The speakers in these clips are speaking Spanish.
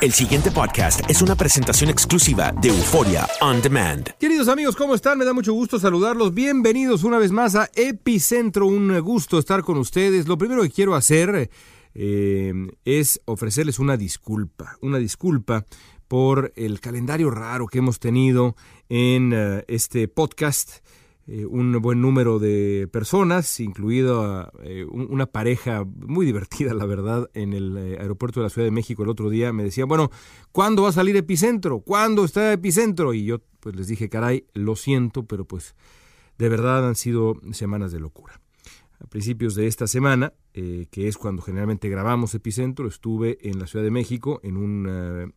El siguiente podcast es una presentación exclusiva de Euforia On Demand. Queridos amigos, ¿cómo están? Me da mucho gusto saludarlos. Bienvenidos una vez más a Epicentro. Un gusto estar con ustedes. Lo primero que quiero hacer eh, es ofrecerles una disculpa. Una disculpa por el calendario raro que hemos tenido en uh, este podcast. Eh, un buen número de personas, incluida eh, una pareja muy divertida, la verdad, en el eh, aeropuerto de la Ciudad de México el otro día. Me decían, bueno, ¿cuándo va a salir Epicentro? ¿Cuándo está Epicentro? Y yo pues les dije, caray, lo siento, pero pues de verdad han sido semanas de locura. A principios de esta semana, eh, que es cuando generalmente grabamos Epicentro, estuve en la Ciudad de México en un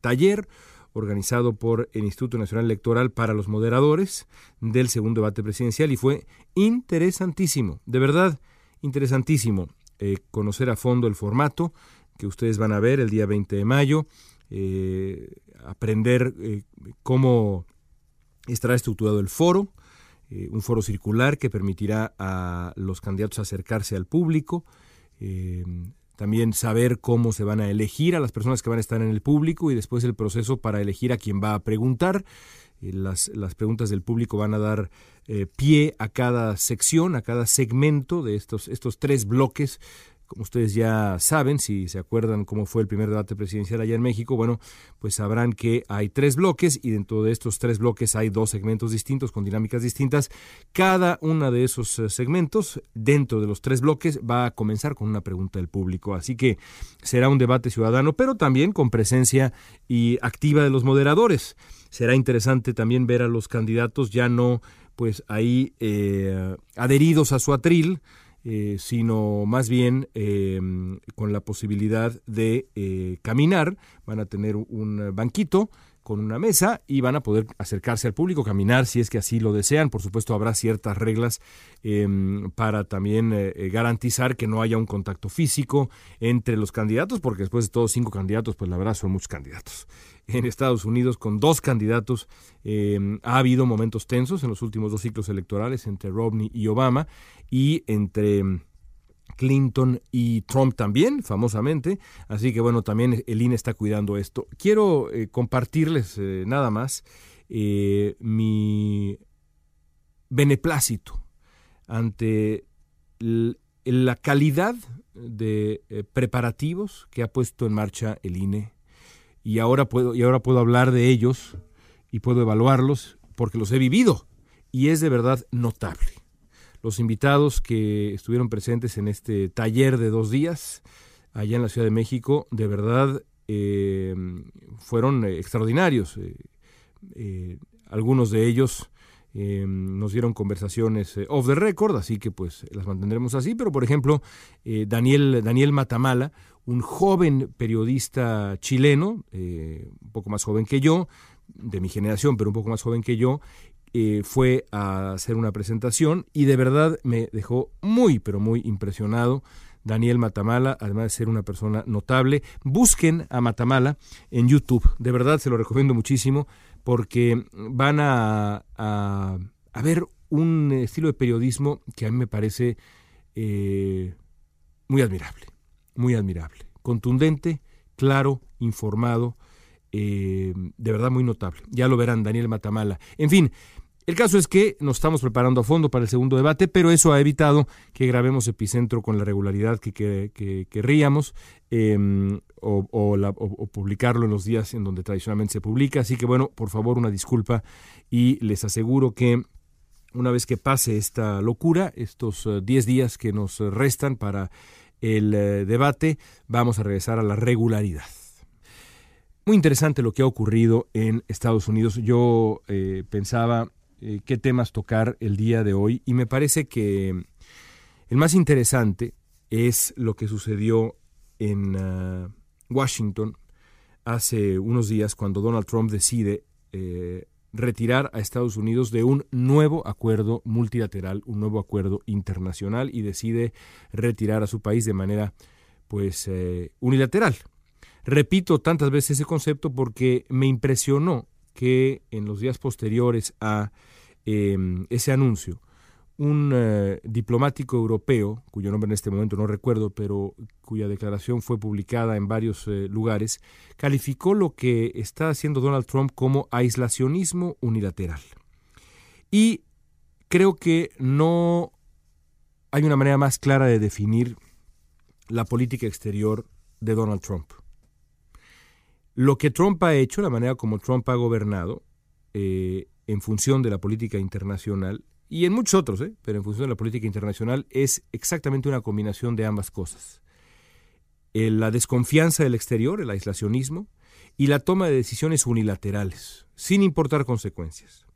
taller organizado por el Instituto Nacional Electoral para los moderadores del segundo debate presidencial y fue interesantísimo, de verdad interesantísimo eh, conocer a fondo el formato que ustedes van a ver el día 20 de mayo, eh, aprender eh, cómo estará estructurado el foro, un foro circular que permitirá a los candidatos acercarse al público, también saber cómo se van a elegir a las personas que van a estar en el público y después el proceso para elegir a quien va a preguntar. Eh, Las, las, preguntas del público van a dar eh, pie a cada sección, a cada segmento de estos, estos tres bloques. Ustedes ya saben, si se acuerdan cómo fue el primer debate presidencial allá en México, bueno, pues sabrán que hay tres bloques y dentro de estos tres bloques hay dos segmentos distintos con dinámicas distintas. Cada uno de esos eh, segmentos dentro de los tres bloques va a comenzar con una pregunta del público. Así que será un debate ciudadano, pero también con presencia y activa de los moderadores será interesante también ver a los candidatos ya no pues ahí eh, adheridos a su atril, eh, sino más bien eh, con la posibilidad de eh, caminar, van a tener un banquito con una mesa y van a poder acercarse al público, caminar si es que así lo desean. Por supuesto, habrá ciertas reglas eh, para también eh, garantizar que no haya un contacto físico entre los candidatos, porque después de todos cinco candidatos, pues la verdad son muchos candidatos. En Estados Unidos, con dos candidatos, eh, ha habido momentos tensos en los últimos dos ciclos electorales entre Romney y Obama y entre Clinton y Trump también, famosamente. Así que bueno, también el INE está cuidando esto. Quiero eh, compartirles eh, nada más eh, mi beneplácito ante la calidad de preparativos que ha puesto en marcha el INE. Y ahora, puedo, y ahora puedo hablar de ellos y puedo evaluarlos porque los he vivido. Y es de verdad notable los invitados que estuvieron presentes en este taller de dos días allá en la Ciudad de México, de verdad eh, fueron extraordinarios. Eh, eh, algunos de ellos Eh, nos dieron conversaciones eh, off the record, así que pues las mantendremos así. Pero por ejemplo, eh, Daniel, Daniel Matamala, un joven periodista chileno, un poco más joven que yo, de mi generación, pero un poco más joven que yo, fue a hacer una presentación y de verdad me dejó muy, pero muy impresionado. Daniel Matamala, además de ser una persona notable. Busquen a Matamala en YouTube, de verdad se lo recomiendo muchísimo porque van a, a, ver un estilo de periodismo que a mí me parece eh, muy admirable, muy admirable, contundente, claro, informado, eh, de verdad muy notable. Ya lo verán, Daniel Matamala. En fin, el caso es que nos estamos preparando a fondo para el segundo debate, pero eso ha evitado que grabemos Epicentro con la regularidad que, querríamos em, o, publicarlo en los días en donde tradicionalmente se publica. Así que bueno, por favor, una disculpa y les aseguro que una vez que pase esta locura, estos 10 eh, días que nos restan para el eh, debate, vamos a regresar a la regularidad. Muy interesante lo que ha ocurrido en Estados Unidos. Yo eh, pensaba eh, qué temas tocar el día de hoy y me parece que el más interesante es lo que sucedió en ah, Washington hace unos días cuando Donald Trump decide eh, retirar a Estados Unidos de un nuevo acuerdo multilateral, un nuevo acuerdo internacional y decide retirar a su país de manera pues eh, unilateral. Repito tantas veces ese concepto porque me impresionó que en los días posteriores a Em, ese anuncio, un eh, diplomático europeo, cuyo nombre en este momento no recuerdo, pero cuya declaración fue publicada en varios eh, lugares, calificó lo que está haciendo Donald Trump como aislacionismo unilateral. Y creo que no hay una manera más clara de definir la política exterior de Donald Trump. Lo que Trump ha hecho, la manera como Trump ha gobernado, eh, en función de la política internacional, y en muchos otros, ¿eh? pero en función de la política internacional, es exactamente una combinación de ambas cosas. la desconfianza del exterior, el aislacionismo, y la toma de decisiones unilaterales, sin importar consecuencias.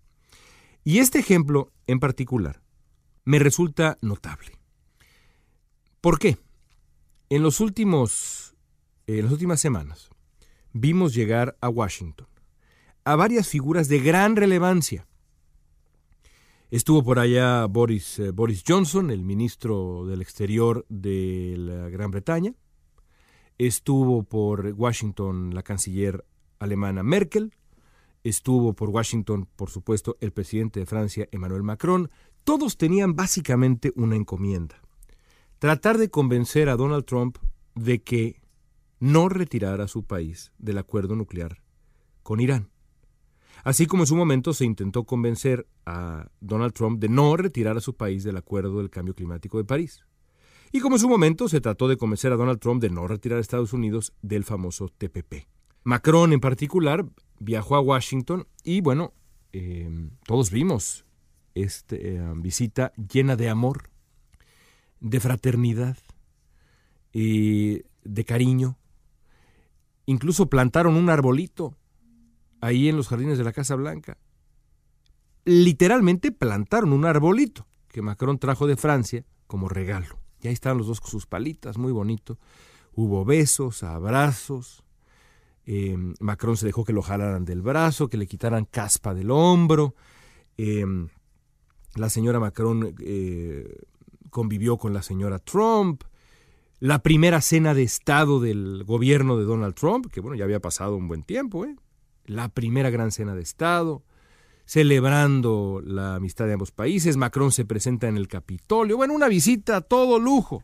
Y este ejemplo en particular me resulta notable. ¿Por qué? En, los últimos, en las últimas semanas vimos llegar a Washington a varias figuras de gran relevancia. Estuvo por allá Boris, eh, Boris Johnson, el ministro del Exterior de la Gran Bretaña. Estuvo por Washington la canciller alemana Merkel. Estuvo por Washington, por supuesto, el presidente de Francia, Emmanuel Macron. Todos tenían básicamente una encomienda. Tratar de convencer a Donald Trump de que no retirara a su país del acuerdo nuclear con Irán. Así como en su momento se intentó convencer a Donald Trump de no retirar a su país del Acuerdo del Cambio Climático de París. Y como en su momento se trató de convencer a Donald Trump de no retirar a Estados Unidos del famoso TPP. Macron en particular viajó a Washington y bueno, em, todos vimos esta em, visita llena de amor, de fraternidad y de cariño. Incluso plantaron un arbolito ahí en los jardines de la Casa Blanca. Literalmente plantaron un arbolito que Macron trajo de Francia como regalo. Y ahí estaban los dos con sus palitas, muy bonito. Hubo besos, abrazos. Em, Macron se dejó que lo jalaran del brazo, que le quitaran caspa del hombro. Em, la señora Macron eh, convivió con la señora Trump. La primera cena de Estado del gobierno de Donald Trump, que bueno, ya había pasado un buen tiempo, ¿eh? la primera gran cena de Estado, celebrando la amistad de ambos países. Macron se presenta en el Capitolio. Bueno, una visita a todo lujo,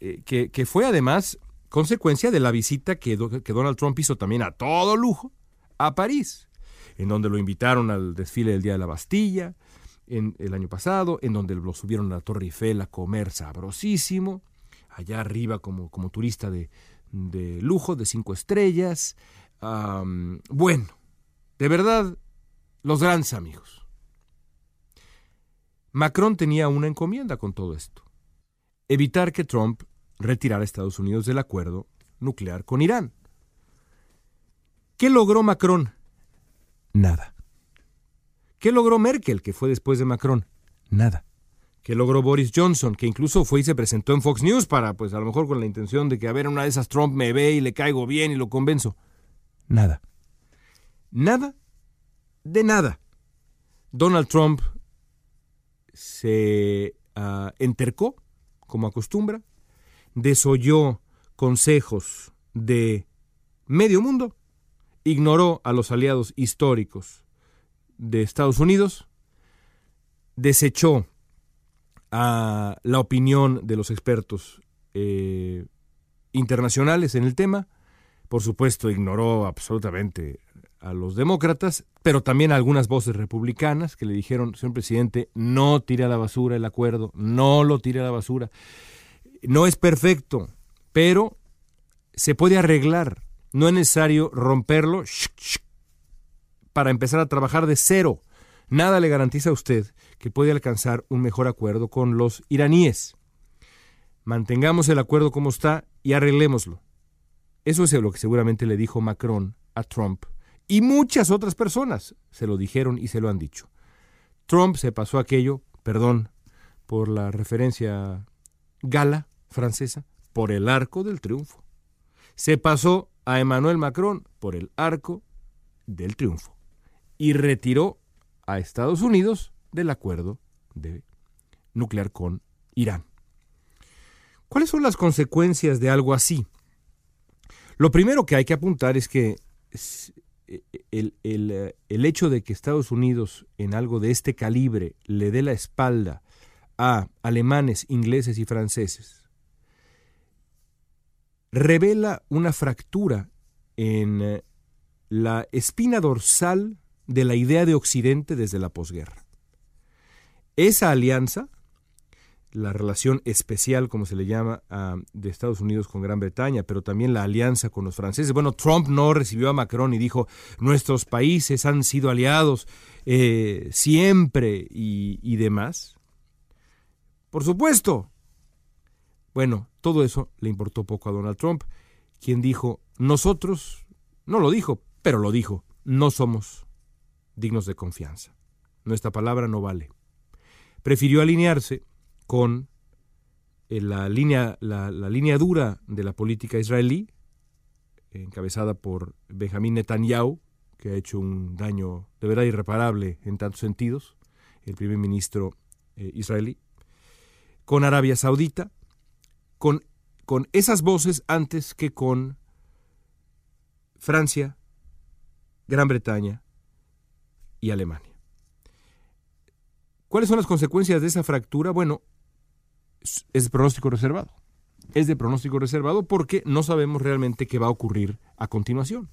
eh, que, fue además consecuencia de la visita que, que Donald Trump hizo también a todo lujo a París, en donde lo invitaron al desfile del Día de la Bastilla el año pasado, en donde lo subieron a la Torre Eiffel a comer sabrosísimo, allá arriba como, como turista de, de lujo, de cinco estrellas, bueno, de verdad, los grandes amigos. Macron tenía una encomienda con todo esto. Evitar que Trump retirara a Estados Unidos del acuerdo nuclear con Irán. ¿Qué logró Macron? Nada. ¿Qué logró Merkel, que fue después de Macron? Nada. ¿Qué logró Boris Johnson, que incluso fue y se presentó en Fox News para, pues a lo mejor con la intención de que a ver, una de esas Trump me ve y le caigo bien y lo convenzo? Nada. Nada de nada. Donald Trump se ah, entercó, como acostumbra, desoyó consejos de medio mundo, ignoró a los aliados históricos de Estados Unidos, desechó a la opinión de los expertos eh, internacionales en el tema, por supuesto ignoró absolutamente a los demócratas, pero también a algunas voces republicanas que le dijeron, señor presidente, no tire a la basura el acuerdo, no lo tire a la basura. No es perfecto, pero se puede arreglar. No es necesario romperlo para empezar a trabajar de cero. Nada le garantiza a usted que puede alcanzar un mejor acuerdo con los iraníes. Mantengamos el acuerdo como está y arreglémoslo. Eso es lo que seguramente le dijo Macron a Trump y muchas otras personas se lo dijeron y se lo han dicho. Trump se pasó aquello, perdón por la referencia gala francesa, por el arco del triunfo. Se pasó a Emmanuel Macron por el arco del triunfo y retiró a Estados Unidos del acuerdo nuclear con Irán. ¿Cuáles son las consecuencias de algo así? Lo primero que hay que apuntar es que el, eh, el, hecho de que Estados Unidos en algo de este calibre le dé la espalda a alemanes, ingleses y franceses revela una fractura en eh, la espina dorsal de la idea de Occidente desde la posguerra. Esa alianza la relación especial, como se le llama, de Estados Unidos con Gran Bretaña, pero también la alianza con los franceses. Bueno, Trump no recibió a Macron y dijo, nuestros países han sido aliados eh, siempre y, y demás. Por supuesto. Bueno, todo eso le importó poco a Donald Trump, quien dijo, nosotros, no lo dijo, pero lo dijo, no somos dignos de confianza. Nuestra palabra no vale. Prefirió alinearse con eh, la línea, la, línea dura de la política israelí, encabezada por Benjamín Netanyahu, que ha hecho un daño de verdad irreparable en tantos sentidos, el primer ministro eh, israelí, con Arabia Saudita, con, con esas voces antes que con Francia, Gran Bretaña y Alemania. ¿Cuáles son las consecuencias de esa fractura? Bueno, es de pronóstico reservado. Es de pronóstico reservado porque no sabemos realmente qué va a ocurrir a continuación.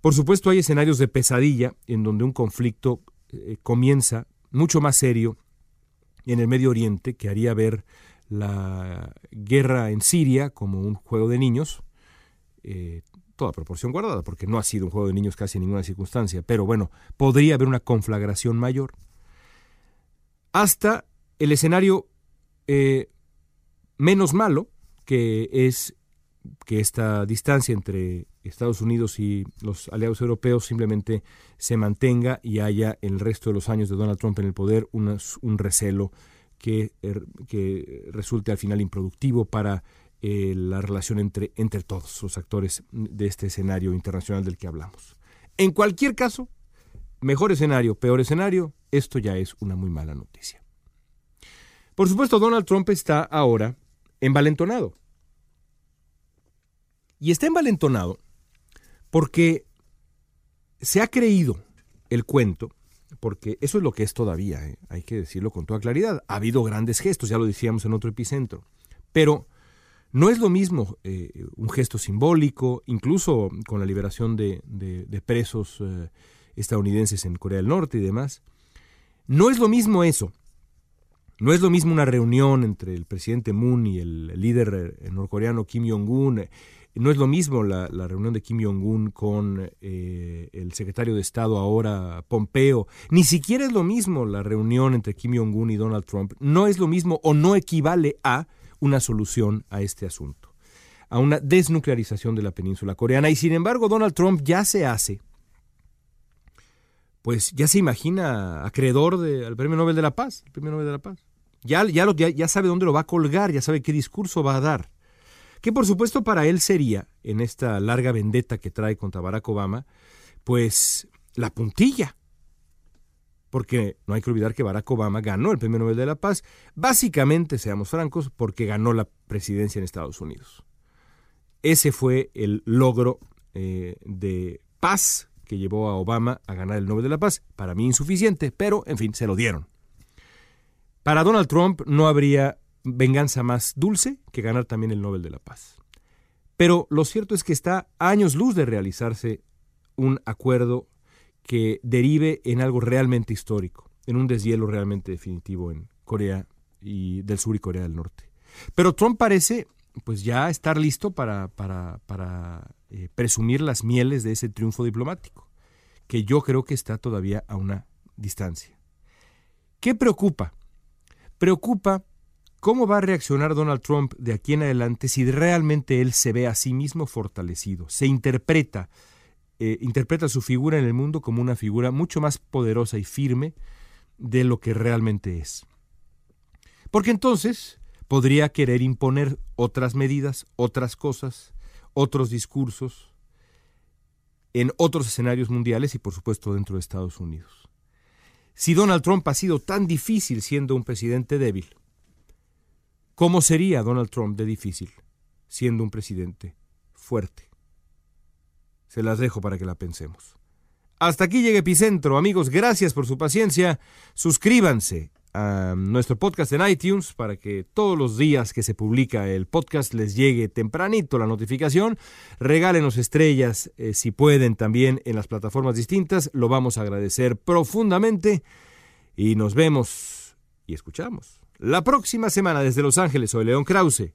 Por supuesto, hay escenarios de pesadilla en donde un conflicto eh, comienza mucho más serio en el Medio Oriente, que haría ver la guerra en Siria como un juego de niños, eh, toda proporción guardada, porque no ha sido un juego de niños casi en ninguna circunstancia, pero bueno, podría haber una conflagración mayor, hasta el escenario eh, menos malo, que es que esta distancia entre Estados Unidos y los aliados europeos simplemente se mantenga y haya el resto de los años de Donald Trump en el poder un recelo er, que, resulte al final improductivo para eh, la relación entre, entre todos los actores de este escenario internacional del que hablamos. En cualquier caso, mejor escenario, peor escenario, esto ya es una muy mala noticia. Por supuesto, Donald Trump está ahora envalentonado. Y está envalentonado porque se ha creído el cuento, porque eso es lo que es todavía, ¿eh? hay que decirlo con toda claridad. Ha habido grandes gestos, ya lo decíamos en otro epicentro, pero no es lo mismo eh, un gesto simbólico, incluso con la liberación de, presos eh, estadounidenses en Corea del Norte y demás. No es lo mismo eso no es lo mismo una reunión entre el presidente Moon y el líder eh, norcoreano Kim Jong-un. No es lo mismo la, reunión de Kim Jong-un con el secretario de Estado ahora, Pompeo. Ni siquiera es lo mismo la reunión entre Kim Jong-un y Donald Trump. No es lo mismo o no equivale a una solución a este asunto, a una desnuclearización de la península coreana. Y sin embargo, Donald Trump ya se hace pues ya se imagina acreedor de, al Premio Nobel de la Paz, el Premio Nobel de la Paz. Ya, ya, ya, ya sabe dónde lo va a colgar, ya sabe qué discurso va a dar. Que por supuesto para él sería, en esta larga vendetta que trae contra Barack Obama, pues la puntilla. Porque no hay que olvidar que Barack Obama ganó el Premio Nobel de la Paz, básicamente, seamos francos, porque ganó la presidencia en Estados Unidos. Ese fue el logro eh, de paz que llevó a Obama a ganar el Nobel de la Paz. Para mí insuficiente, pero en fin, se lo dieron. Para Donald Trump no habría venganza más dulce que ganar también el Nobel de la Paz. Pero lo cierto es que está a años luz de realizarse un acuerdo que derive en algo realmente histórico, en un deshielo realmente definitivo en Corea y del Sur y Corea del Norte. Pero Trump parece pues ya estar listo para, para, para eh, presumir las mieles de ese triunfo diplomático, que yo creo que está todavía a una distancia. ¿Qué preocupa? Preocupa cómo va a reaccionar Donald Trump de aquí en adelante si realmente él se ve a sí mismo fortalecido, se interpreta, eh, interpreta su figura en el mundo como una figura mucho más poderosa y firme de lo que realmente es. Porque entonces podría querer imponer otras medidas, otras cosas, otros discursos en otros escenarios mundiales y por supuesto dentro de Estados Unidos. Si Donald Trump ha sido tan difícil siendo un presidente débil, ¿cómo sería Donald Trump de difícil siendo un presidente fuerte? Se las dejo para que la pensemos. Hasta aquí llega Epicentro, amigos, gracias por su paciencia. Suscríbanse a nuestro podcast en iTunes para que todos los días que se publica el podcast les llegue tempranito la notificación. Regálenos estrellas eh, si pueden también en las plataformas distintas. Lo vamos a agradecer profundamente y nos vemos y escuchamos la próxima semana desde Los Ángeles. Soy León Krause.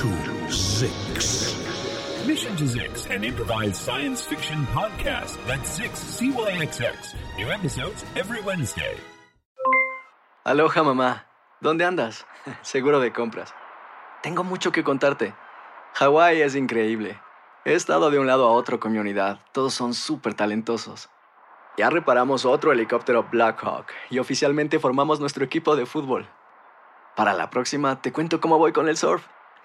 to Zix. Mission to Zix, an improvised science fiction podcast. That's Zix, CYXX. New episodes every Wednesday. Aloha mamá, ¿dónde andas? Seguro de compras. Tengo mucho que contarte. Hawái es increíble. He estado de un lado a otro con mi unidad. Todos son súper talentosos. Ya reparamos otro helicóptero Blackhawk y oficialmente formamos nuestro equipo de fútbol. Para la próxima te cuento cómo voy con el surf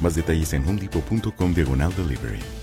Más detalles en homedepot.com diagonal delivery.